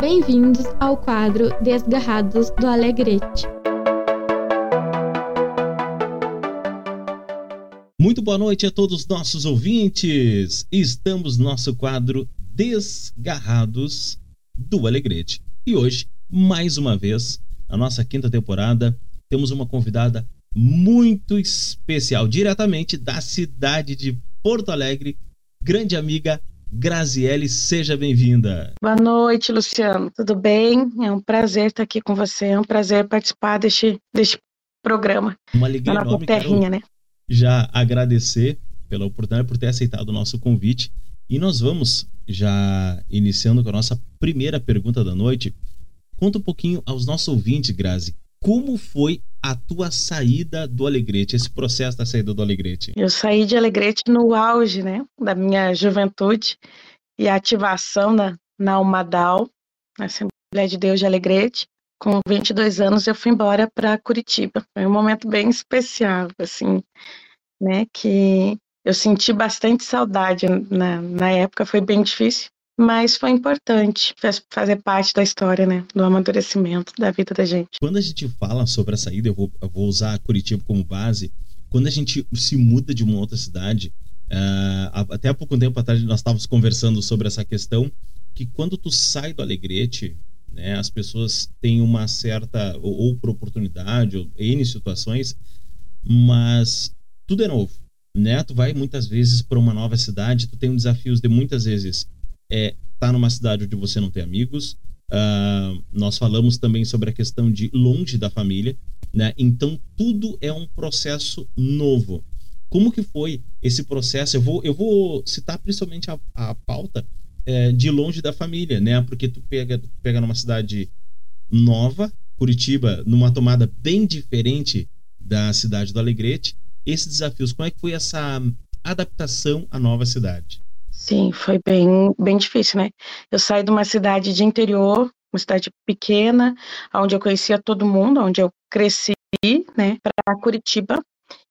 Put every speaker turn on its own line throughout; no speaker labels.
Bem-vindos ao quadro Desgarrados do Alegrete.
Muito boa noite a todos os nossos ouvintes. Estamos no nosso quadro Desgarrados do Alegrete. E hoje, mais uma vez, na nossa quinta temporada, temos uma convidada muito especial, diretamente da cidade de Porto Alegre, grande amiga Graziele, seja bem-vinda.
Boa noite, Luciano. Tudo bem? É um prazer estar aqui com você. É um prazer participar deste, deste programa.
Uma alegria
na
enorme.
terrinha, né?
Já agradecer pela oportunidade por ter aceitado o nosso convite. E nós vamos já iniciando com a nossa primeira pergunta da noite. Conta um pouquinho aos nossos ouvintes, Grazi, como foi a tua saída do Alegrete, esse processo da saída do Alegrete?
Eu saí de Alegrete no auge, né, da minha juventude e ativação na, na Almadal, na Assembleia de Deus de Alegrete. Com 22 anos eu fui embora para Curitiba. Foi um momento bem especial, assim, né, que eu senti bastante saudade na, na época, foi bem difícil, mas foi importante fazer parte da história, né, do amadurecimento da vida da gente.
Quando a gente fala sobre a saída, eu vou, eu vou usar Curitiba como base. Quando a gente se muda de uma outra cidade, uh, até há pouco tempo atrás nós estávamos conversando sobre essa questão que quando tu sai do Alegrete, né, as pessoas têm uma certa ou, ou por oportunidade ou n situações, mas tudo é novo, né? Tu vai muitas vezes para uma nova cidade, tu tem um desafios de muitas vezes é tá numa cidade onde você não tem amigos. Uh, nós falamos também sobre a questão de longe da família, né? Então tudo é um processo novo. Como que foi esse processo? Eu vou, eu vou citar principalmente a, a pauta é, de longe da família, né? Porque tu pega, tu pega numa cidade nova, Curitiba, numa tomada bem diferente da cidade do Alegrete. Esses desafios, como é que foi essa adaptação à nova cidade?
Sim, foi bem, bem difícil, né? Eu saí de uma cidade de interior, uma cidade pequena, onde eu conhecia todo mundo, onde eu cresci, né, para Curitiba,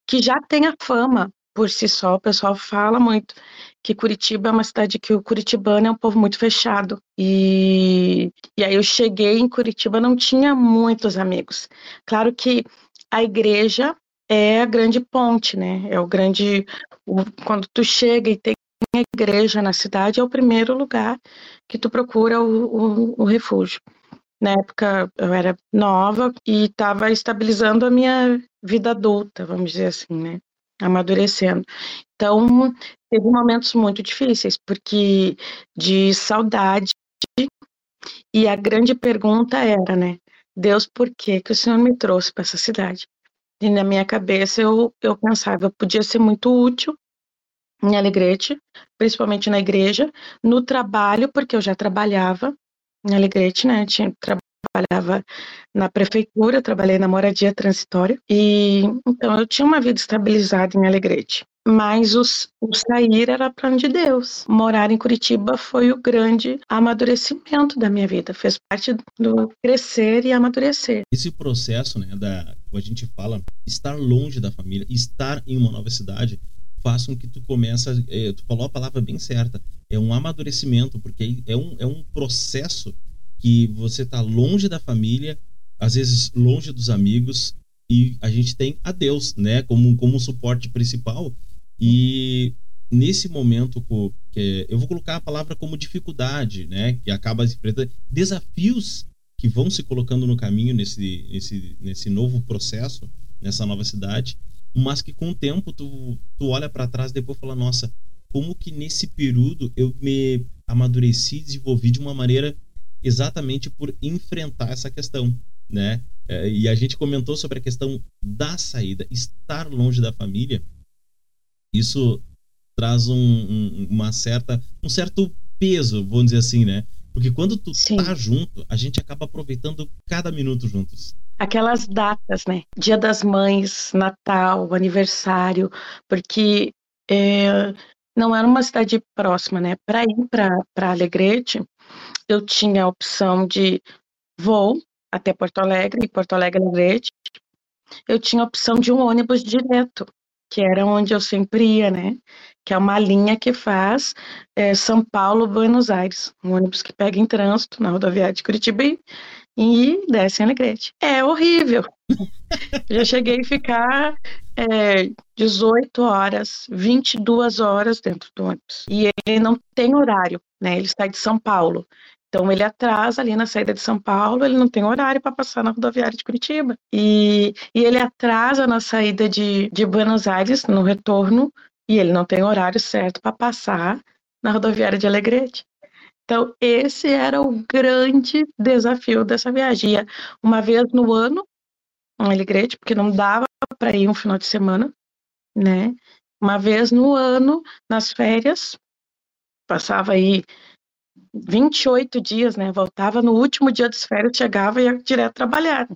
que já tem a fama por si só, o pessoal fala muito que Curitiba é uma cidade que o curitibano é um povo muito fechado. E, e aí eu cheguei em Curitiba, não tinha muitos amigos. Claro que a igreja é a grande ponte, né? É o grande. O, quando tu chega e tem igreja na cidade é o primeiro lugar que tu procura o, o, o refúgio. Na época eu era nova e estava estabilizando a minha vida adulta, vamos dizer assim, né? Amadurecendo. Então, teve momentos muito difíceis, porque de saudade, e a grande pergunta era, né? Deus, por que, que o Senhor me trouxe para essa cidade? E na minha cabeça eu, eu pensava, eu podia ser muito útil em Alegrete, principalmente na igreja, no trabalho, porque eu já trabalhava em Alegrete, né? Tinha, trabalhava na prefeitura, trabalhei na moradia transitória, e então eu tinha uma vida estabilizada em Alegrete. Mas os, o sair era plano de Deus. Morar em Curitiba foi o grande amadurecimento da minha vida. Fez parte do crescer e amadurecer.
Esse processo, né, da, a gente fala, estar longe da família, estar em uma nova cidade, faz com que tu começa, é, tu falou a palavra bem certa, é um amadurecimento, porque é um, é um processo que você está longe da família, às vezes longe dos amigos, e a gente tem a Deus, né, como, como suporte principal. E nesse momento, que eu vou colocar a palavra como dificuldade, né, que acaba enfrentando desafios que vão se colocando no caminho nesse, nesse, nesse novo processo, nessa nova cidade, mas que com o tempo tu, tu olha para trás e depois fala, nossa, como que nesse período eu me amadureci, desenvolvi de uma maneira exatamente por enfrentar essa questão, né? É, e a gente comentou sobre a questão da saída, estar longe da família. Isso traz um, um, uma certa, um certo peso, vamos dizer assim, né? Porque quando tu Sim. tá junto, a gente acaba aproveitando cada minuto juntos
aquelas datas, né? Dia das Mães, Natal, aniversário, porque é, não era uma cidade próxima, né? Para ir para Alegrete, eu tinha a opção de voo até Porto Alegre, e Porto Alegre Alegrete. Eu tinha a opção de um ônibus direto que era onde eu sempre ia, né? Que é uma linha que faz é, São Paulo, Buenos Aires, um ônibus que pega em trânsito na rodoviária de Curitiba e, e desce em Alegrete. É horrível. Já cheguei a ficar é, 18 horas, 22 horas dentro do ônibus. E ele não tem horário, né? Ele sai de São Paulo. Então ele atrasa ali na saída de São Paulo, ele não tem horário para passar na rodoviária de Curitiba. E, e ele atrasa na saída de, de Buenos Aires, no retorno, e ele não tem horário certo para passar na rodoviária de Alegrete. Então, esse era o grande desafio dessa viagem. Ia uma vez no ano, em Alegrete, porque não dava para ir um final de semana, né? Uma vez no ano, nas férias, passava aí 28 dias, né? Voltava no último dia das férias, chegava e ia direto trabalhar.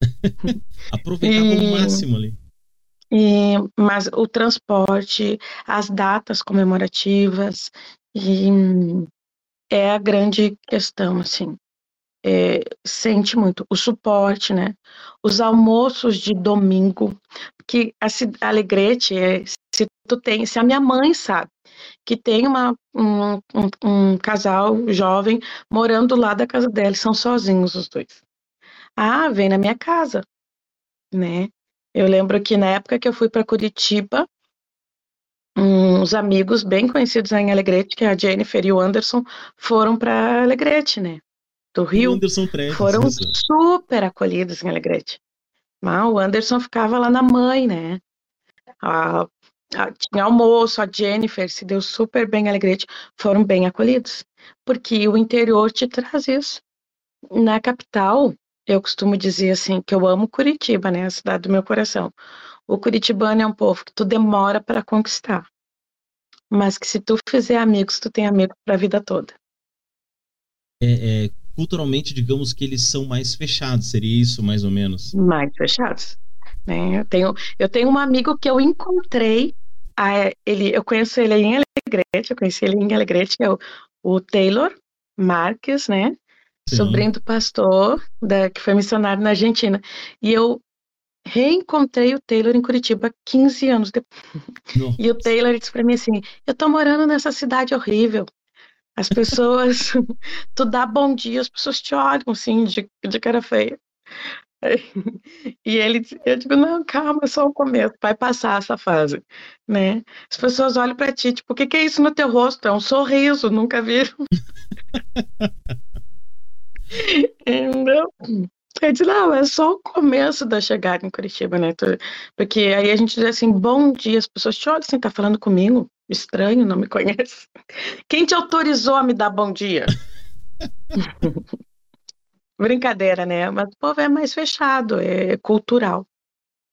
Aproveitava e, o máximo ali.
E, mas o transporte, as datas comemorativas, e é a grande questão, assim. É, sente muito o suporte, né? Os almoços de domingo, que a, a Alegrete, é, se tu tem, se a minha mãe sabe que tem uma, um, um, um, casal jovem morando lá da casa dela, são sozinhos os dois. Ah, vem na minha casa, né? Eu lembro que na época que eu fui para Curitiba, uns amigos bem conhecidos em Alegrete, que é a Jennifer e o Anderson, foram para Alegrete, né? Do Rio.
Anderson
foram super acolhidos em Alegrete. Mas o Anderson ficava lá na mãe, né? A, tinha almoço, a Jennifer se deu super bem Alegrete, foram bem acolhidos, porque o interior te traz isso. Na capital, eu costumo dizer assim, que eu amo Curitiba, né, a cidade do meu coração. O curitibano é um povo que tu demora para conquistar, mas que se tu fizer amigos, tu tem amigos para a vida toda.
É, é, culturalmente, digamos que eles são mais fechados, seria isso mais ou menos?
Mais fechados. Né? Eu, tenho, eu tenho um amigo que eu encontrei, a, ele, eu conheço ele em Alegrete, eu conheci ele em Alegrete, que é o, o Taylor Marques, né? Sim. Sobrinho do pastor, da, que foi missionário na Argentina. E eu reencontrei o Taylor em Curitiba 15 anos depois. Nossa. E o Taylor disse para mim assim: Eu tô morando nessa cidade horrível. As pessoas, tu dá bom dia, as pessoas te olham assim, de, de cara feia. E ele, eu digo, não, calma, é só o começo, vai passar essa fase, né? As pessoas olham para ti, tipo, o que, que é isso no teu rosto? É um sorriso, nunca viram. Entendeu? Eu disse, não, é só o começo da chegada em Curitiba, né? Porque aí a gente diz assim, bom dia, as pessoas te olham assim, tá falando comigo? Estranho, não me conhece. Quem te autorizou a me dar bom dia? Brincadeira, né? Mas o povo é mais fechado, é cultural.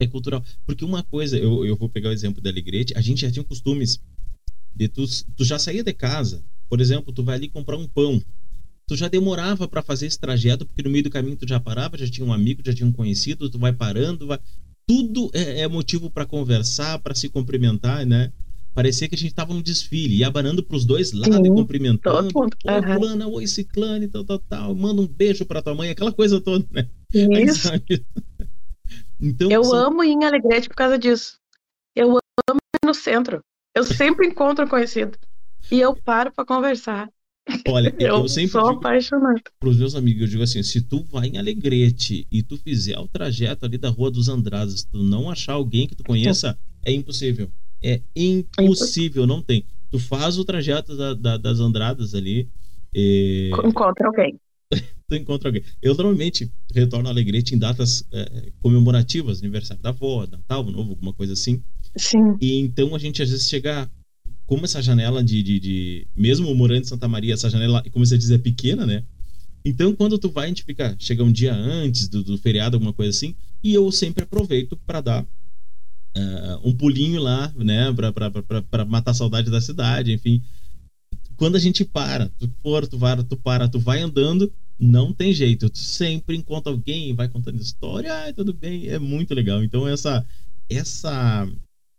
É cultural. Porque uma coisa, eu, eu vou pegar o exemplo da Alegrete, a gente já tinha costumes de tu, tu já saía de casa, por exemplo, tu vai ali comprar um pão. Tu já demorava para fazer esse trajeto, porque no meio do caminho tu já parava, já tinha um amigo, já tinha um conhecido, tu vai parando, vai... tudo é, é motivo para conversar, para se cumprimentar, né? Parecia que a gente estava num desfile, e abanando para os dois lados Sim, e cumprimentando. Todo mundo. Oi, uhum. fulana, oi, ciclane, tal, tal, tal. Manda um beijo para tua mãe, aquela coisa toda, né?
Isso. então, eu assim... amo ir em Alegrete por causa disso. Eu amo ir no centro. Eu sempre encontro conhecido. E eu paro para conversar.
Olha, eu, eu sempre
sou apaixonado.
Para os meus amigos, eu digo assim: se tu vai em Alegrete e tu fizer o trajeto ali da Rua dos Andradas, tu não achar alguém que tu conheça, é impossível. É impossível, não tem. Tu faz o trajeto da, da, das Andradas ali. E...
Encontra alguém.
tu encontra alguém. Eu normalmente retorno a Alegrete em datas é, comemorativas, aniversário da avó, Natal, Novo, alguma coisa assim.
Sim.
E então a gente às vezes chega. Como essa janela de, de, de. Mesmo morando em Santa Maria, essa janela, como você diz, é pequena, né? Então, quando tu vai, a gente fica. Chega um dia antes do, do feriado, alguma coisa assim. E eu sempre aproveito para dar uh, um pulinho lá, né, para matar a saudade da cidade, enfim. Quando a gente para, tu for, tu vai, tu para, tu vai andando, não tem jeito, tu sempre encontra alguém, vai contando história, ai, tudo bem, é muito legal. Então essa essa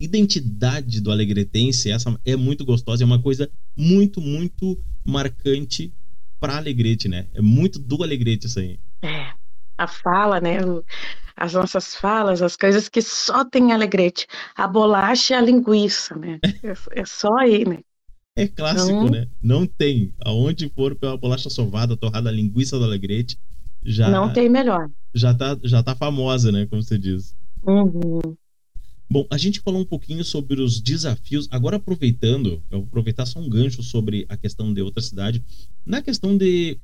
identidade do alegretense, essa é muito gostosa, é uma coisa muito, muito marcante para Alegrete, né? É muito do Alegrete isso aí.
É. a fala, né? as nossas falas, as coisas que só tem alegrete. A bolacha e a linguiça, né? É, é só aí, né?
É clássico, então, né? Não tem. Aonde for pela bolacha sovada, torrada, linguiça do alegrete, já.
Não tem melhor.
Já tá, já tá famosa, né? Como você diz.
Uhum.
Bom, a gente falou um pouquinho sobre os desafios. Agora, aproveitando, eu vou aproveitar só um gancho sobre a questão de outra cidade. Na questão de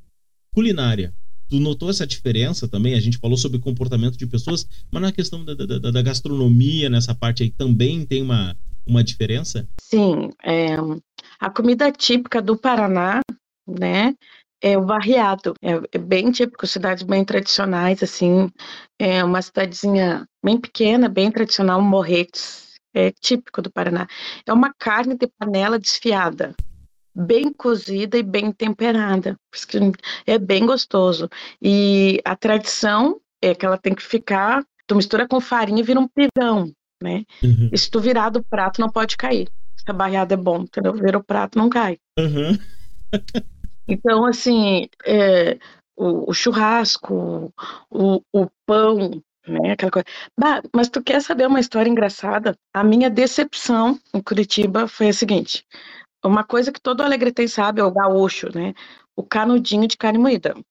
culinária, tu notou essa diferença também? A gente falou sobre comportamento de pessoas, mas na questão da, da, da gastronomia, nessa parte aí, também tem uma, uma diferença?
Sim. É, a comida típica do Paraná, né? É o barriado, é, é, bem típico, cidades bem tradicionais, assim, é uma cidadezinha bem pequena, bem tradicional, Morretes, é típico do Paraná. É uma carne de panela desfiada, bem cozida e bem temperada, é bem gostoso. E a tradição é que ela tem que ficar, tu mistura com farinha e vira um pirão, né? Uhum. E se tu virar do prato, não pode cair. Se a barriada é bom, entendeu? Vira o prato, não cai.
Uhum.
Então, assim, é, o, o, churrasco, o, o pão, né? Aquela coisa. Bah, mas tu quer saber uma história engraçada? A minha decepção em Curitiba foi a seguinte: uma coisa que todo alegretense sabe é o gaúcho, né? O canudinho de carne moída, uhum.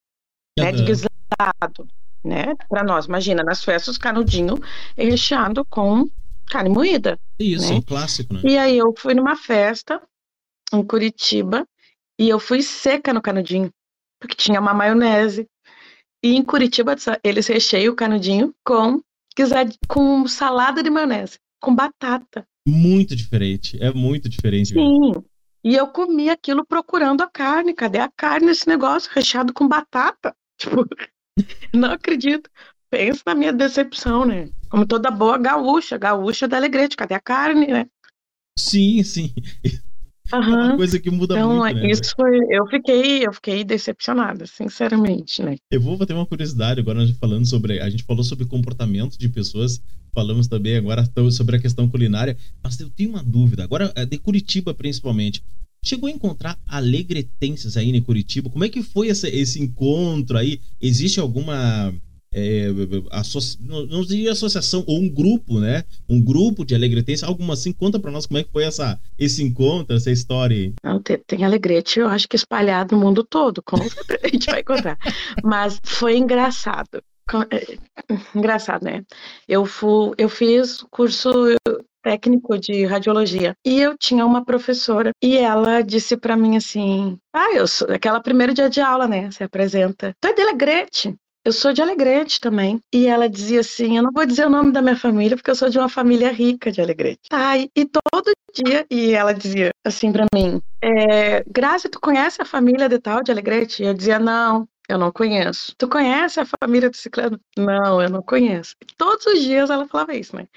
né? De guisado, né? Para nós, imagina, nas festas o canudinho é recheado com carne moída.
Isso,
né?
um clássico, né?
E aí eu fui numa festa em Curitiba e eu fui seca no canudinho, porque tinha uma maionese. E em Curitiba eles recheiam o canudinho com, com salada de maionese, com batata.
Muito diferente, é muito diferente.
Sim. Mesmo. E eu comi aquilo procurando a carne. Cadê a carne nesse negócio recheado com batata? Tipo, não acredito. Pensa na minha decepção, né? Como toda boa gaúcha, gaúcha da Alegrete, cadê a carne, né?
Sim, sim.
Uhum. É
uma coisa que muda
então,
muito, né?
Isso foi, eu fiquei, eu fiquei decepcionada, sinceramente, né?
Eu vou ter uma curiosidade agora falando sobre, a gente falou sobre comportamento de pessoas, falamos também agora sobre a questão culinária, mas eu tenho uma dúvida, agora é de Curitiba principalmente. Chegou a encontrar alegretenses aí em Curitiba? Como é que foi esse, esse encontro aí? Existe alguma é, não, não diria associação, ou um grupo, né? Um grupo de alegretense, algo assim. Conta para nós como é que foi essa, esse encontro, essa história.
Não, tem, tem alegrete, eu acho que espalhado no mundo todo, como a gente vai contar. Mas foi engraçado. É, engraçado, né? Eu, fui, eu fiz curso técnico de radiologia. E eu tinha uma professora e ela disse para mim assim: "Ah, eu sou aquela primeiro dia de aula, né? Se apresenta. Tu é de Alegrete. Eu sou de Alegrete também. E ela dizia assim: Eu não vou dizer o nome da minha família, porque eu sou de uma família rica de Alegrete. Tá, e, todo dia, e ela dizia assim para mim: é, tu conhece a família de tal de Alegrete? E eu dizia: Não, eu não conheço. Tu conhece a família do Ciclano? Não, eu não conheço. Todos os dias ela falava isso, né?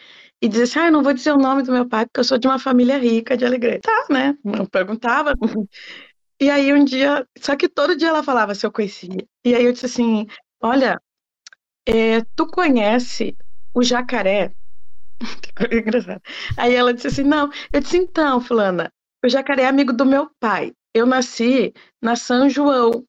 E dizia assim: Ah, eu não vou dizer o nome do meu pai, porque eu sou de uma família rica de Alegrete. Tá, né? Eu perguntava. E aí um dia, só que todo dia ela falava se eu conhecia. E aí eu disse assim: Olha, é, tu conhece o jacaré? Engraçado. Aí ela disse assim: Não. Eu disse: Então, Fulana, o jacaré é amigo do meu pai. Eu nasci na São João.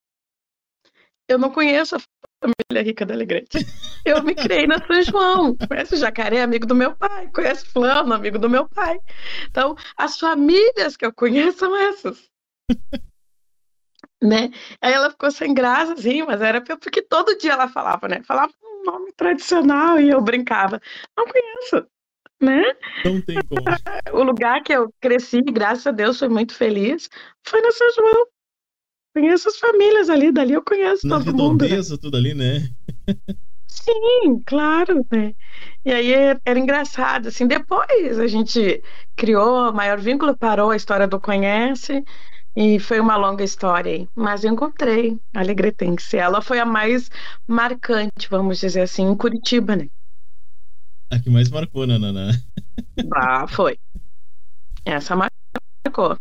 Eu não conheço a família rica da Alegrete. Eu me criei na São João. Conhece o jacaré, amigo do meu pai. Conhece Fulano, amigo do meu pai. Então, as famílias que eu conheço são essas né? Aí ela ficou sem graça, assim, mas era porque todo dia ela falava, né? Falava um nome tradicional e eu brincava. Não conheço, né?
Não tem como.
o lugar que eu cresci, graças a Deus, foi muito feliz, foi na São João. Conheço as famílias ali, dali eu conheço
na
todo mundo.
Né? tudo ali, né?
Sim, claro, né? E aí era engraçado, assim, depois a gente criou o Maior Vínculo, parou a história do Conhece, e foi uma longa história, mas eu encontrei a Alegretense. Ela foi a mais marcante, vamos dizer assim, em Curitiba, né?
A que mais marcou, né, Naná?
Ah, foi. Essa marcou.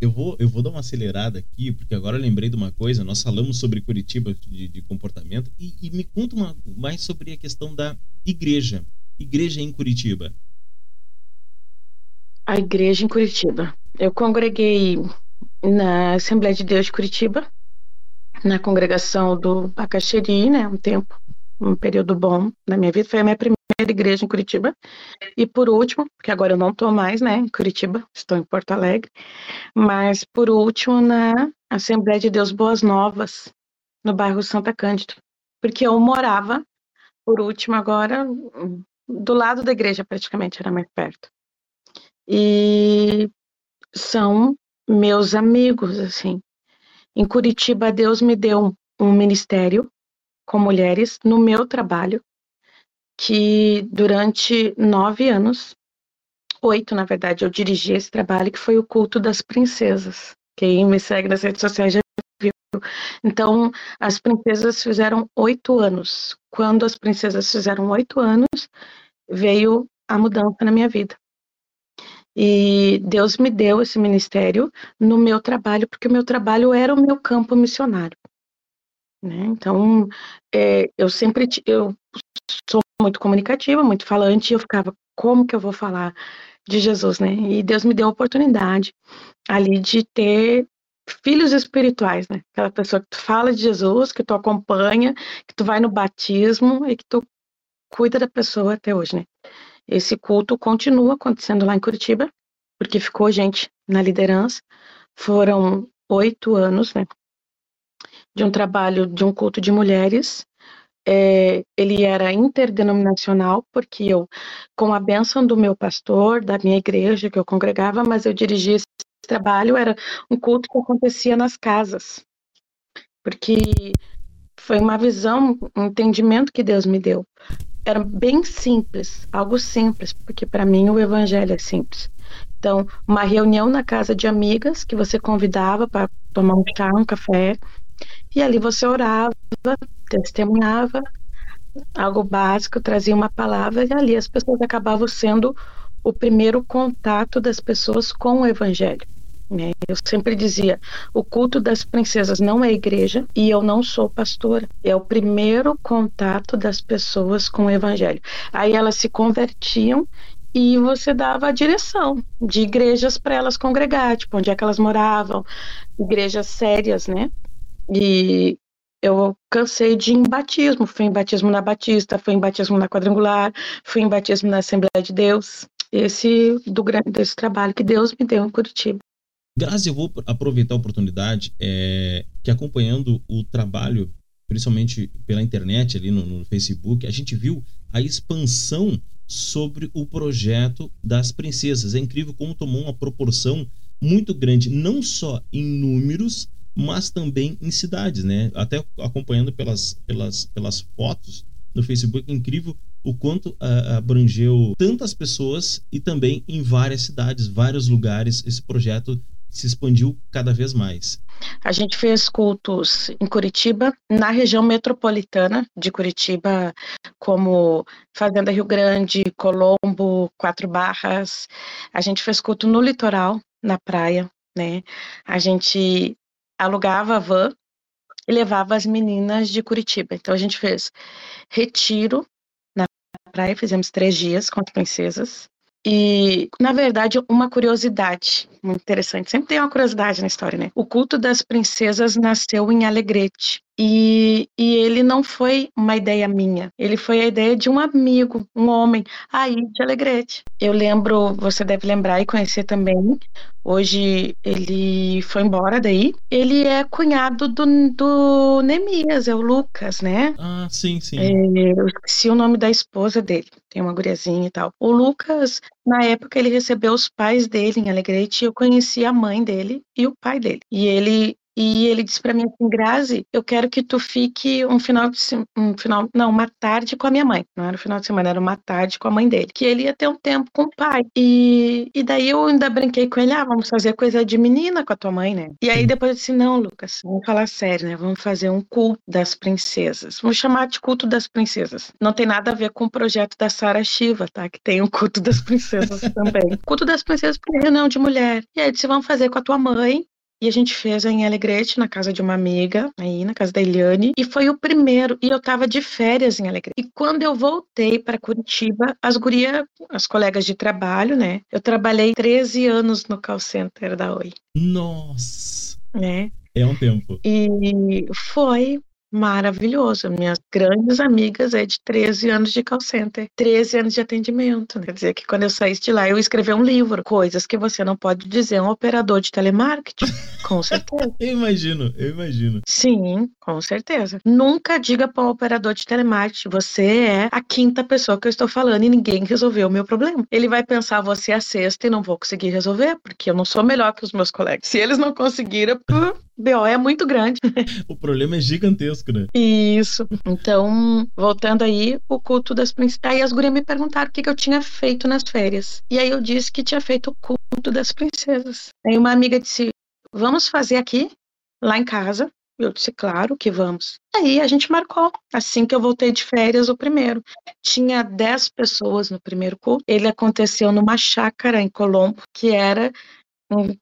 Eu vou, eu vou dar uma acelerada aqui, porque agora eu lembrei de uma coisa. Nós falamos sobre Curitiba de, de comportamento e, e, me conta uma, mais sobre a questão da igreja. Igreja em Curitiba.
A igreja em Curitiba. Eu congreguei na Assembleia de Deus de Curitiba, na congregação do Bacaxeri, né, um tempo. Um período bom na minha vida. Foi a minha primeira igreja em Curitiba. E por último, porque agora eu não estou mais né, em Curitiba, estou em Porto Alegre, mas por último na Assembleia de Deus Boas Novas, no bairro Santa Cândida. Porque eu morava, por último agora, do lado da igreja praticamente, era mais perto. E são meus amigos, assim. Em Curitiba, Deus me deu um ministério com mulheres no meu trabalho, que durante nove anos, oito na verdade, eu dirigi esse trabalho, que foi o culto das princesas. Quem me segue nas redes sociais já viu. Então, as princesas fizeram oito anos. Quando as princesas fizeram oito anos, veio a mudança na minha vida. E Deus me deu esse ministério no meu trabalho, porque o meu trabalho era o meu campo missionário. Né? Então, é, eu sempre eu sou muito comunicativa, muito falante, e eu ficava, como que eu vou falar de Jesus, né? E Deus me deu a oportunidade ali de ter filhos espirituais, né? Aquela pessoa que tu fala de Jesus, que tu acompanha, que tu vai no batismo e que tu cuida da pessoa até hoje, né? Esse culto continua acontecendo lá em Curitiba, porque ficou gente na liderança. Foram oito anos, né? De um trabalho de um culto de mulheres. É, ele era interdenominacional, porque eu, com a bênção do meu pastor, da minha igreja que eu congregava, mas eu dirigia esse trabalho, era um culto que acontecia nas casas. Porque foi uma visão, um entendimento que Deus me deu. Era bem simples, algo simples, porque para mim o evangelho é simples. Então, uma reunião na casa de amigas que você convidava para tomar um chá, um café, e ali você orava, testemunhava algo básico, trazia uma palavra e ali as pessoas acabavam sendo o primeiro contato das pessoas com o evangelho. Né? Eu sempre dizia: o culto das princesas não é igreja e eu não sou pastora. É o primeiro contato das pessoas com o evangelho. Aí elas se convertiam e você dava a direção de igrejas para elas congregar, tipo, onde é que elas moravam, igrejas sérias, né? E eu cansei de ir em batismo. Fui em batismo na Batista, fui em batismo na Quadrangular, fui em batismo na Assembleia de Deus. Esse do desse trabalho que Deus me deu em Curitiba.
Grazi, eu vou aproveitar a oportunidade é, que acompanhando o trabalho, principalmente pela internet ali no, no Facebook, a gente viu a expansão sobre o projeto das princesas. É incrível como tomou uma proporção muito grande, não só em números, mas também em cidades, né? Até acompanhando pelas, pelas, pelas fotos no Facebook, incrível o quanto uh, abrangeu tantas pessoas e também em várias cidades, vários lugares, esse projeto se expandiu cada vez mais.
A gente fez cultos em Curitiba, na região metropolitana de Curitiba, como Fazenda Rio Grande, Colombo, Quatro Barras. A gente fez culto no litoral, na praia, né? A gente alugava a van e levava as meninas de Curitiba. Então a gente fez retiro na praia, fizemos três dias com as princesas. E, na verdade, uma curiosidade muito interessante. Sempre tem uma curiosidade na história, né? O culto das princesas nasceu em Alegrete. E, e ele não foi uma ideia minha, ele foi a ideia de um amigo, um homem, aí de Alegrete. Eu lembro, você deve lembrar e conhecer também, hoje ele foi embora daí. Ele é cunhado do, do Nemias, é o Lucas, né?
Ah, sim, sim.
É, eu esqueci o nome da esposa dele, tem uma guriazinha e tal. O Lucas, na época, ele recebeu os pais dele em Alegrete, eu conheci a mãe dele e o pai dele. E ele e ele disse para mim assim, Grazi, eu quero que tu fique um final de um final, não, uma tarde com a minha mãe. Não era o final de semana, era uma tarde com a mãe dele. Que ele ia ter um tempo com o pai. E, e daí eu ainda brinquei com ele, ah, vamos fazer coisa de menina com a tua mãe, né? E aí depois eu disse, não, Lucas, vamos falar sério, né? Vamos fazer um culto das princesas. Vamos chamar de culto das princesas. Não tem nada a ver com o projeto da Sara Shiva, tá? Que tem um culto das princesas também. culto das princesas é reunião de mulher. E aí disse, vamos fazer com a tua mãe e a gente fez em Alegrete, na casa de uma amiga, aí na casa da Eliane, e foi o primeiro, e eu tava de férias em Alegrete. E quando eu voltei para Curitiba, as gurias, as colegas de trabalho, né? Eu trabalhei 13 anos no call center da Oi.
Nossa!
Né?
É um tempo.
E foi, maravilhoso. Minhas grandes amigas é de 13 anos de call center, 13 anos de atendimento. Né? Quer dizer que quando eu saísse de lá, eu escrevi um livro, coisas que você não pode dizer a um operador de telemarketing. Com certeza.
eu imagino, eu imagino.
Sim, com certeza. Nunca diga para um operador de telemarketing, você é a quinta pessoa que eu estou falando e ninguém resolveu o meu problema. Ele vai pensar, você é a sexta e não vou conseguir resolver, porque eu não sou melhor que os meus colegas. Se eles não conseguiram, BO é muito grande.
o problema é gigantesco, né?
Isso. Então, voltando aí, o culto das princesas. Aí as gurias me perguntaram o que, que eu tinha feito nas férias. E aí eu disse que tinha feito o culto das princesas. Aí uma amiga disse: Vamos fazer aqui, lá em casa. Eu disse, claro que vamos. Aí a gente marcou. Assim que eu voltei de férias, o primeiro. Tinha 10 pessoas no primeiro culto. Ele aconteceu numa chácara em Colombo, que era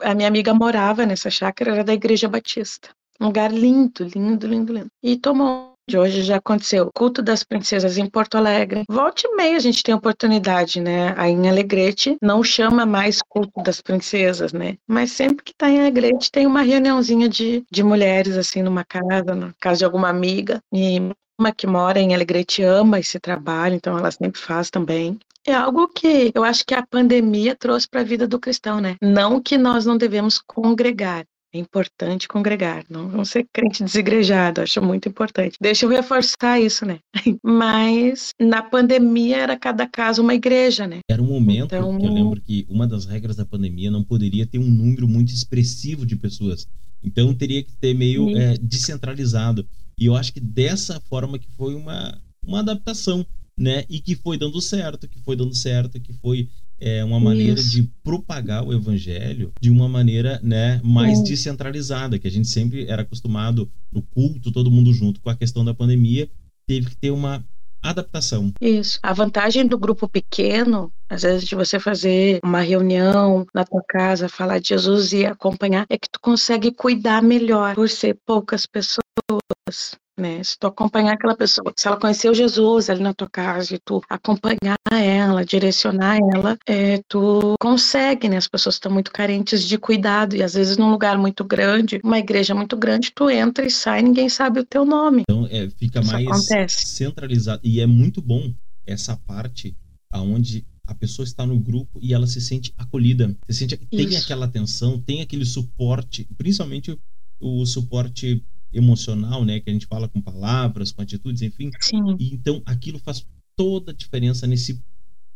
a minha amiga morava nessa chácara, era da Igreja Batista. Um lugar lindo, lindo, lindo, lindo. E tomou. De hoje já aconteceu culto das princesas em Porto Alegre. Volte e meia a gente tem oportunidade, né? Aí em Alegrete não chama mais culto das princesas, né? Mas sempre que tá em Alegrete tem uma reuniãozinha de, de mulheres, assim, numa casa, na casa de alguma amiga. E uma que mora em Alegrete ama esse trabalho, então ela sempre faz também. É algo que eu acho que a pandemia trouxe para a vida do cristão, né? Não que nós não devemos congregar. É importante congregar, não vamos ser crente desigrejado, acho muito importante. Deixa eu reforçar isso, né? Mas na pandemia era cada caso uma igreja, né?
Era um momento então... que eu lembro que uma das regras da pandemia não poderia ter um número muito expressivo de pessoas. Então teria que ter meio é, descentralizado. E eu acho que dessa forma que foi uma, uma adaptação né? E que foi dando certo, que foi dando certo, que foi é, uma maneira Isso. de propagar o evangelho de uma maneira né, mais descentralizada, que a gente sempre era acostumado no culto, todo mundo junto. Com a questão da pandemia, teve que ter uma adaptação.
Isso. A vantagem do grupo pequeno, às vezes de você fazer uma reunião na tua casa, falar de Jesus e acompanhar, é que tu consegue cuidar melhor por ser poucas pessoas né? Se tu acompanhar aquela pessoa, se ela conheceu Jesus ali na tua casa e tu acompanhar ela, direcionar ela, é, tu consegue, né? As pessoas estão muito carentes de cuidado e às vezes num lugar muito grande, uma igreja muito grande, tu entra e sai, ninguém sabe o teu nome.
Então é, fica Isso mais acontece. centralizado e é muito bom essa parte aonde a pessoa está no grupo e ela se sente acolhida, se sente tem Isso. aquela atenção, tem aquele suporte, principalmente o suporte emocional, né? Que a gente fala com palavras, com atitudes, enfim.
Sim.
E então aquilo faz toda a diferença nesse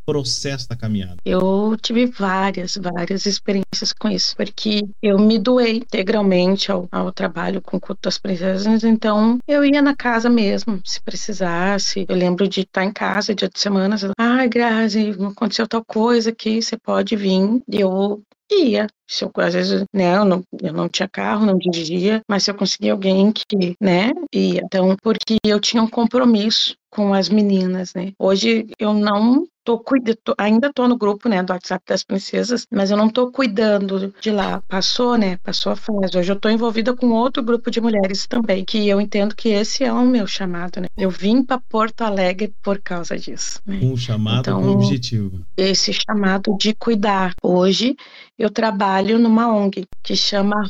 processo da caminhada?
Eu tive várias, várias experiências com isso, porque eu me doei integralmente ao, ao trabalho com o culto das princesas, então eu ia na casa mesmo, se precisasse. Eu lembro de estar em casa dia de semana, ai, ah, Grazi, aconteceu tal coisa aqui, você pode vir. Eu ia. Se eu, às vezes, né, eu não, eu não tinha carro, não dirigia, mas se eu conseguia alguém que, né, ia. Então, porque eu tinha um compromisso com as meninas, né. Hoje eu não tô cuidando, ainda tô no grupo, né, do WhatsApp das princesas, mas eu não tô cuidando de lá. Passou, né, passou a fase. Hoje eu tô envolvida com outro grupo de mulheres também, que eu entendo que esse é o meu chamado, né. Eu vim para Porto Alegre por causa disso. Né?
Um chamado então, com objetivo.
Esse chamado de cuidar. Hoje eu trabalho numa ONG que chama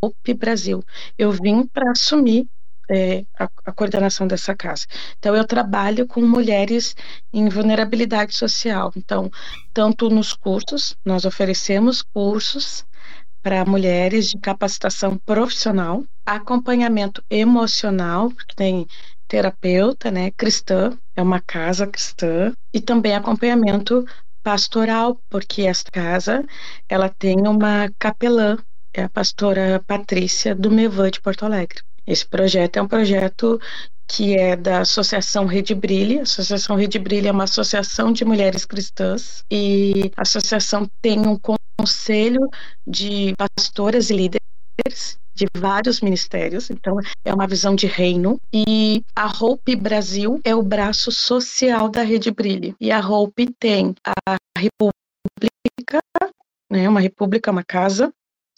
Hope Brasil. Eu vim para assumir é, a, a, coordenação dessa casa. Então, eu trabalho com mulheres em vulnerabilidade social. Então, tanto nos cursos, nós oferecemos cursos para mulheres de capacitação profissional, acompanhamento emocional, porque tem terapeuta, né, cristã, é uma casa cristã, e também acompanhamento pastoral, porque esta casa, ela tem uma capelã, é a pastora Patrícia do Mevan de Porto Alegre. Esse projeto é um projeto que é da Associação Rede Brilha. A Associação Rede Brilha é uma associação de mulheres cristãs e a associação tem um conselho de pastoras e líderes de vários ministérios, então é uma visão de reino. E a Hope Brasil é o braço social da Rede Brilhe. E a Hope tem a República, né, uma república, uma casa,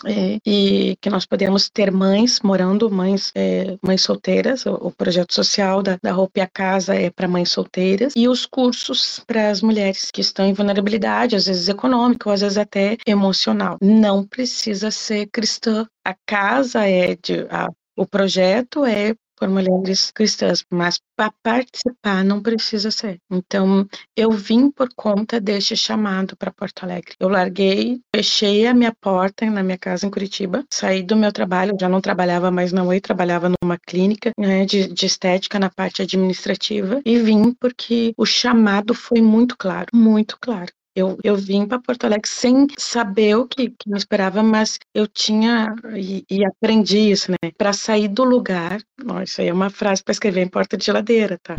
é, e que nós podemos ter mães morando, mães, é, mães solteiras. O, o, projeto social da, da Roupa e a Casa é para mães solteiras e os cursos para as mulheres que estão em vulnerabilidade, às vezes econômica, ou às vezes até emocional. Não precisa ser cristã. A casa é de a, o projeto é por mulheres cristãs, mas para participar não precisa ser. Então, eu vim por conta deste chamado para Porto Alegre. Eu larguei, fechei a minha porta na minha casa em Curitiba, saí do meu trabalho, já não trabalhava mais na UEI, trabalhava numa clínica né, de, de estética na parte administrativa e vim porque o chamado foi muito claro, muito claro. Eu, eu vim para Porto Alegre sem saber o que, que, me esperava, mas eu tinha e, e aprendi isso, né? Para sair do lugar, ó, isso aí é uma frase para escrever em porta de geladeira, tá?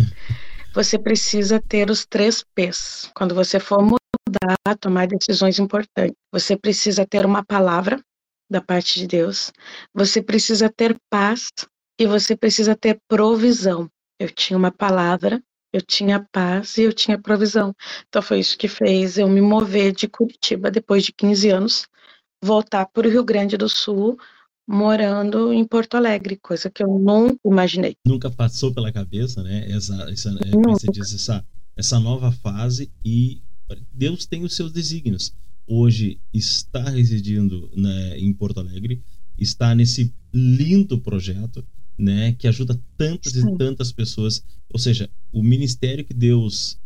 Você precisa ter os três P's. Quando você for mudar, tomar decisões importantes, você precisa ter uma palavra da parte de Deus, você precisa ter paz e você precisa ter provisão. Eu tinha uma palavra eu tinha paz e eu tinha provisão. Então foi isso que fez eu me mover de Curitiba depois de 15 anos, voltar para o Rio Grande do Sul, morando em Porto Alegre, coisa que eu nunca imaginei.
Nunca passou pela cabeça, né? Essa, essa é, você diz, essa, essa nova fase e Deus tem os seus desígnios. Hoje está residindo né, em Porto Alegre, está nesse lindo projeto né, que ajuda tantas Sim. e tantas pessoas. Ou seja, o ministério que Deus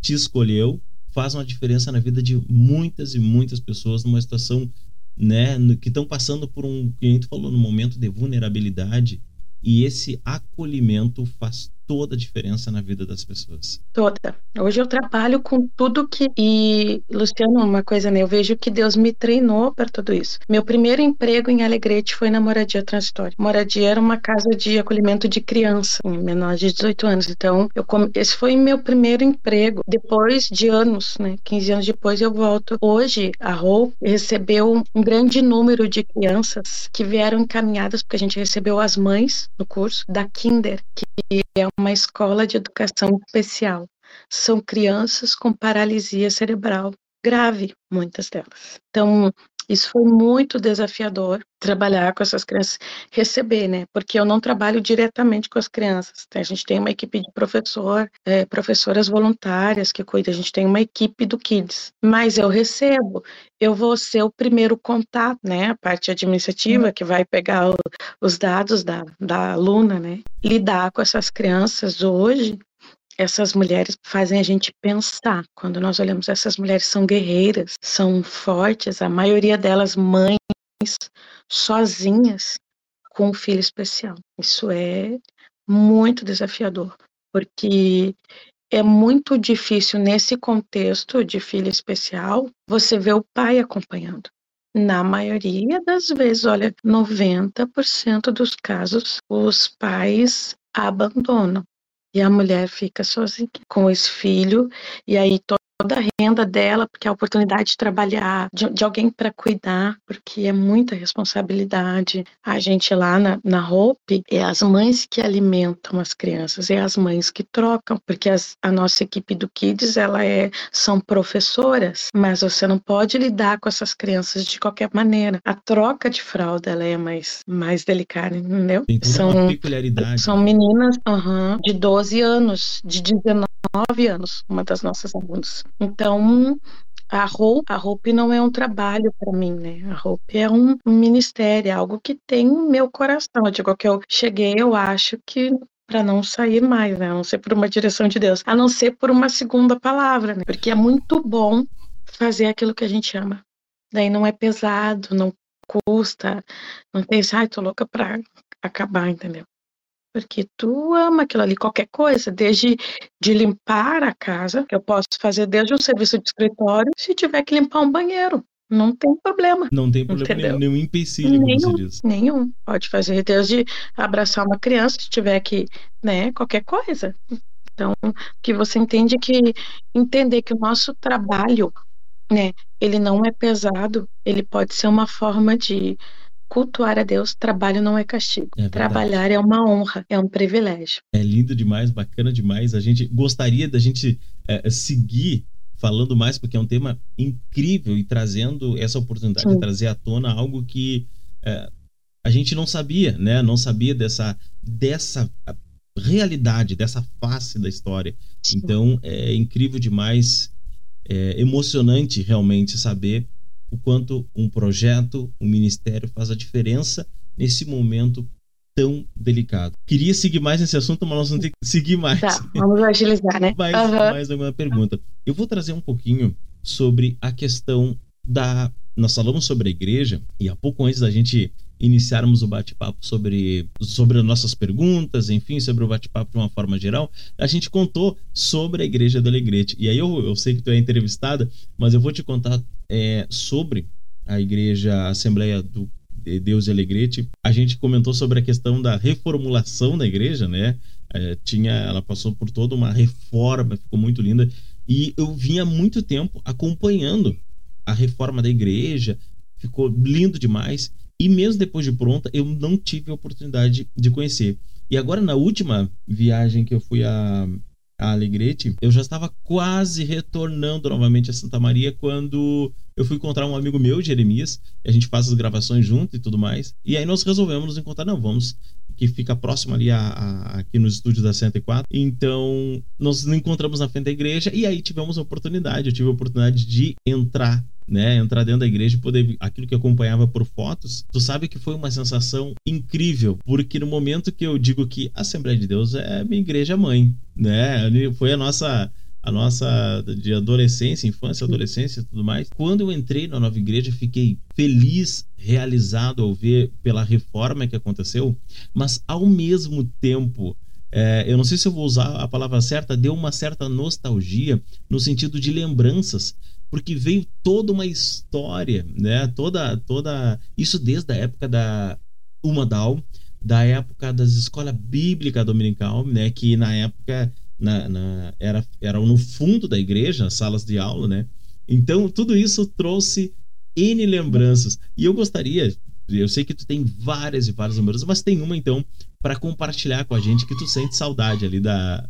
te escolheu faz uma diferença na vida de muitas e muitas pessoas numa situação, né, que estão passando por um, que a gente falou, no momento de vulnerabilidade, e esse acolhimento faz toda a diferença na vida das pessoas.
Toda. Hoje eu trabalho com tudo que. E, Luciano, uma coisa, né? Eu vejo que Deus me treinou para tudo isso. Meu primeiro emprego em Alegrete foi na moradia transitória. Moradia era uma casa de acolhimento de criança, menores de 18 anos. Então, eu esse foi meu primeiro emprego. Depois de anos, né? 15 anos depois, eu volto. Hoje, a Hope recebeu um grande número de crianças que vieram encaminhadas, porque a gente recebeu as mães no curso da Kinder, que é uma escola de educação especial. São crianças com paralisia cerebral grave, muitas delas. Então, isso foi muito desafiador trabalhar com essas crianças, receber, né? Porque eu não trabalho diretamente com as crianças. Tá? A gente tem uma equipe de professor, é, professoras voluntárias que cuidam, a gente tem uma equipe do Kids. Mas eu recebo, eu vou ser o primeiro contato, né? A parte administrativa uhum. que vai pegar o, os dados da, da aluna, né? Lidar com essas crianças hoje essas mulheres fazem a gente pensar. Quando nós olhamos, essas mulheres são guerreiras, são fortes, a maioria delas mães, sozinhas, com um filho especial. Isso é muito desafiador, porque é muito difícil nesse contexto de filho especial você ver o pai acompanhando. Na maioria das vezes, olha, 90% dos casos, os pais abandonam e a mulher fica sozinha com esse filho, e aí toda a renda dela, porque a oportunidade de trabalhar, de, de alguém para cuidar, porque é muita responsabilidade. A gente lá na, na Hope, é as mães que alimentam as crianças, é as mães que trocam, porque as, a nossa equipe do Kids, ela é, são professoras, mas você não pode lidar com essas crianças de qualquer maneira. A troca de fralda, ela é mais, mais delicada, entendeu?
Tem toda são, peculiaridade.
São meninas uhum, de 12 anos, de 19 anos, uma das nossas alunas. Então, a roupa, a roupa não é um trabalho para mim, né? A roupa é um, ministério, é algo que tem meu coração. Eu digo que eu cheguei, eu acho que para não sair mais, né? A não ser por uma direção de Deus, a não ser por uma segunda palavra, né? Porque é muito bom fazer aquilo que a gente ama. Daí não é pesado, não custa, não tem, ai, tô louca para acabar, entendeu? Porque tu ama aquilo ali, qualquer coisa, desde de limpar a casa, que eu posso fazer desde um serviço de escritório, se tiver que limpar um banheiro. Não tem problema.
Não tem problema entendeu? nenhum empecilho, nenhum, como diz.
Nenhum. Pode fazer desde abraçar uma criança, se tiver que, né, qualquer coisa. Então, que você entende que entender que o nosso trabalho, né, ele não é pesado, ele pode ser uma forma de cultuar a Deus, trabalho não é castigo. É Trabalhar é uma honra, é um privilégio.
É lindo demais, bacana demais. A gente gostaria da gente é, seguir falando mais, porque é um tema incrível e trazendo essa oportunidade Sim. de trazer à tona algo que é, a gente não sabia, né? Não sabia dessa, dessa realidade, dessa face da história. Sim. Então é incrível demais, é emocionante realmente saber o quanto um projeto, um ministério faz a diferença nesse momento tão delicado. Queria seguir mais nesse assunto, mas nós vamos ter que seguir mais.
Tá, vamos agilizar, né?
mais,
Aham.
mais alguma pergunta. Eu vou trazer um pouquinho sobre a questão da. Nós falamos sobre a igreja, e há pouco antes da gente iniciarmos o bate-papo sobre, sobre as nossas perguntas, enfim, sobre o bate-papo de uma forma geral, a gente contou sobre a igreja do Alegrete. E aí eu, eu sei que tu é entrevistada, mas eu vou te contar é, sobre a igreja Assembleia do de Deus de Alegrete. A gente comentou sobre a questão da reformulação da igreja, né? É, tinha, ela passou por toda uma reforma, ficou muito linda. E eu vinha muito tempo acompanhando a reforma da igreja, ficou lindo demais. E mesmo depois de pronta, eu não tive a oportunidade de conhecer. E agora, na última viagem que eu fui a, a Alegrete, eu já estava quase retornando novamente a Santa Maria quando eu fui encontrar um amigo meu, Jeremias, a gente faz as gravações junto e tudo mais. E aí nós resolvemos nos encontrar, não, vamos, que fica próximo ali a, a, aqui nos estúdios da 104. Então, nós nos encontramos na frente da igreja e aí tivemos a oportunidade, eu tive a oportunidade de entrar né, entrar dentro da igreja e poder aquilo que acompanhava por fotos, tu sabe que foi uma sensação incrível, porque no momento que eu digo que a Assembleia de Deus é minha igreja mãe, né? Foi a nossa a nossa de adolescência, infância, adolescência tudo mais. Quando eu entrei na nova igreja, fiquei feliz, realizado ao ver pela reforma que aconteceu, mas ao mesmo tempo, é, eu não sei se eu vou usar a palavra certa, deu uma certa nostalgia no sentido de lembranças, porque veio toda uma história, né? Toda, toda isso desde a época da Umadal, da época das escola bíblica dominical, né? Que na época na, na, era, era no fundo da igreja, salas de aula, né? Então tudo isso trouxe n lembranças e eu gostaria, eu sei que tu tem várias e várias lembranças, mas tem uma então para compartilhar com a gente que tu sente saudade ali da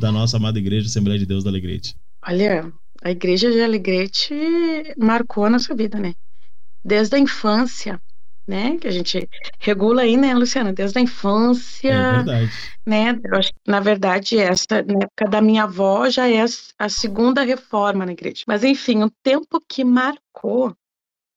da nossa amada igreja Assembleia de Deus da Alegrete.
Olha, a igreja de Alegrete marcou a nossa vida, né? Desde a infância, né? Que a gente regula aí, né, Luciana? Desde a infância,
É verdade.
né? Eu acho que, na verdade, essa, na época da minha avó, já é a, a segunda reforma na igreja. Mas, enfim, o tempo que marcou,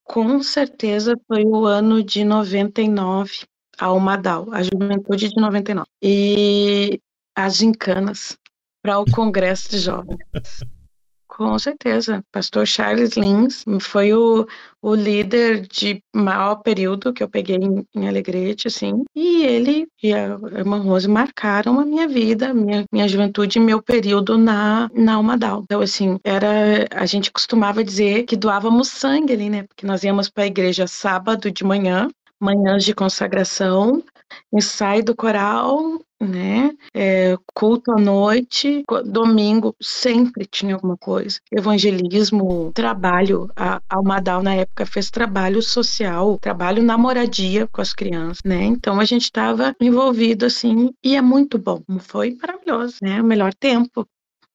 com certeza, foi o ano de 99, a Umadal, a juventude de 99. E as gincanas para o Congresso de Jovens. Com certeza. Pastor Charles Lins foi o, o líder de maior período que eu peguei em, em Alegrete, assim. E ele e a irmã Rose marcaram a minha vida, minha, minha juventude e meu período na, na Umadal. Então, assim, era, a gente costumava dizer que doávamos sangue ali, né? Porque nós íamos para a igreja sábado de manhã, manhãs de consagração, ensaio do coral, né? É, culto à noite, domingo sempre tinha alguma coisa. Evangelismo, trabalho. A Almadal na época fez trabalho social, trabalho na moradia com as crianças, né? Então a gente estava envolvido assim e é muito bom. Foi maravilhoso, né? O melhor tempo.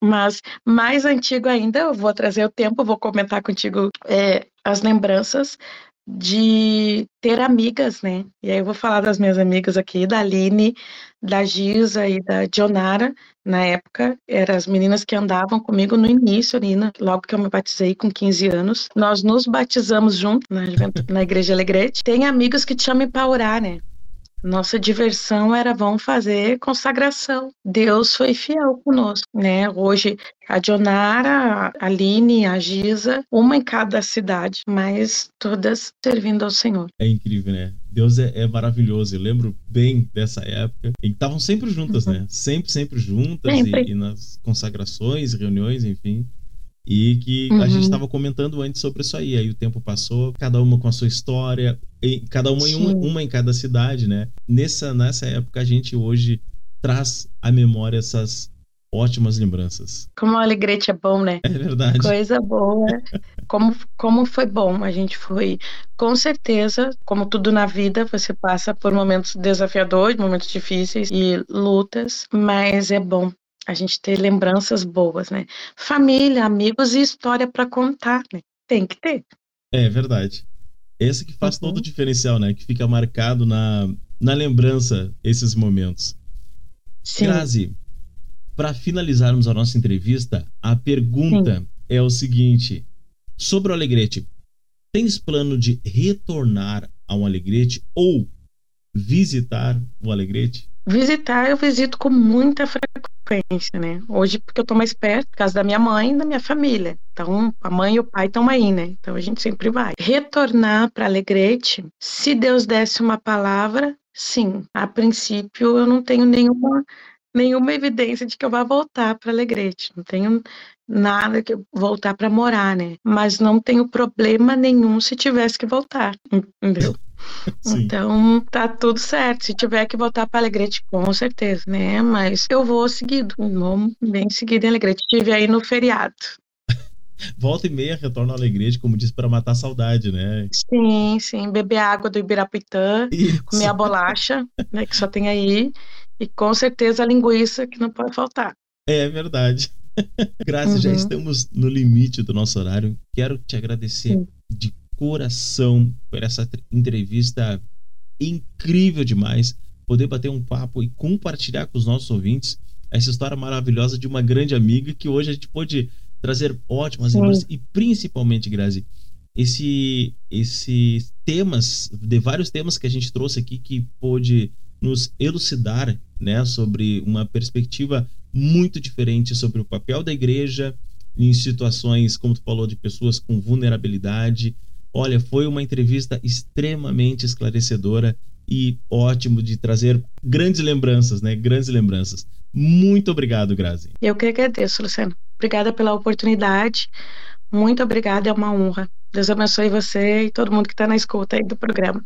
Mas mais antigo ainda, eu vou trazer o tempo, vou comentar contigo é, as lembranças de ter amigas, né? E aí eu vou falar das minhas amigas aqui, da Aline, da Giza e da Dionara, na época, eram as meninas que andavam comigo no início ali, né? logo que eu me batizei com 15 anos. Nós nos batizamos juntos na, na Igreja Alegrete. Tem amigos que te chamam para orar, né? Nossa diversão era vamos fazer consagração. Deus foi fiel conosco, né? Hoje a Dionara, a Aline, a Giza, uma em cada cidade, mas todas servindo ao Senhor.
É incrível, né? Deus é, é maravilhoso. Eu lembro bem dessa época. E estavam sempre juntas, uhum. né? Sempre, sempre juntas
sempre.
E, e, nas consagrações, reuniões, enfim. E que uhum. a gente estava comentando antes sobre isso aí. Aí o tempo passou, cada uma com a sua história, cada uma em uma, uma, em cada cidade, né? Nessa, nessa época, a gente hoje traz à memória essas ótimas lembranças.
Como o Alegrete é bom, né?
É verdade.
Coisa boa. como, como foi bom. A gente foi, com certeza, como tudo na vida, você passa por momentos desafiadores, momentos difíceis e lutas, mas é bom a gente ter lembranças boas, né? Família, amigos e história para contar, né? Tem que ter.
É verdade. Esse que faz uhum. todo o diferencial, né? Que fica marcado na, na lembrança esses momentos.
Sim.
Grazi, para finalizarmos a nossa entrevista, a pergunta Sim. é o seguinte: sobre o Alegrete, tens plano de retornar ao Alegrete ou visitar o Alegrete?
Visitar, eu visito com muita frequência, né? Hoje, porque eu tô mais perto, por causa da minha mãe e da minha família. Então, a mãe e o pai estão aí, né? Então, a gente sempre vai. Retornar para Alegrete, se Deus desse uma palavra, sim. A princípio, eu não tenho nenhuma nenhuma evidência de que eu vá voltar para Alegrete. Não tenho nada que voltar para morar, né? Mas não tenho problema nenhum se tivesse que voltar, entendeu? Sim. Então tá tudo certo. Se tiver que voltar para Alegrete, com certeza, né? Mas eu vou seguido, vou bem seguido em Alegrete. Estive aí no feriado.
Volta e meia retorna ao Alegrete, como disse, para matar a saudade, né?
Sim, sim. Beber água do Ibirapuitã, Isso. comer a bolacha, né? Que só tem aí. E com certeza a linguiça que não pode faltar.
É verdade. Graças, uhum. já estamos no limite do nosso horário. Quero te agradecer Sim. de coração por essa entrevista incrível demais. Poder bater um papo e compartilhar com os nossos ouvintes essa história maravilhosa de uma grande amiga que hoje a gente pôde trazer ótimas lembranças e principalmente, Grazi, esse, esses temas, de vários temas que a gente trouxe aqui que pôde nos elucidar né, sobre uma perspectiva muito diferente sobre o papel da igreja em situações, como tu falou, de pessoas com vulnerabilidade. Olha, foi uma entrevista extremamente esclarecedora e ótimo de trazer grandes lembranças, né? Grandes lembranças. Muito obrigado, Grazi.
Eu que agradeço, Luciano. Obrigada pela oportunidade. Muito obrigada, é uma honra. Deus abençoe você e todo mundo que está na escuta aí do programa.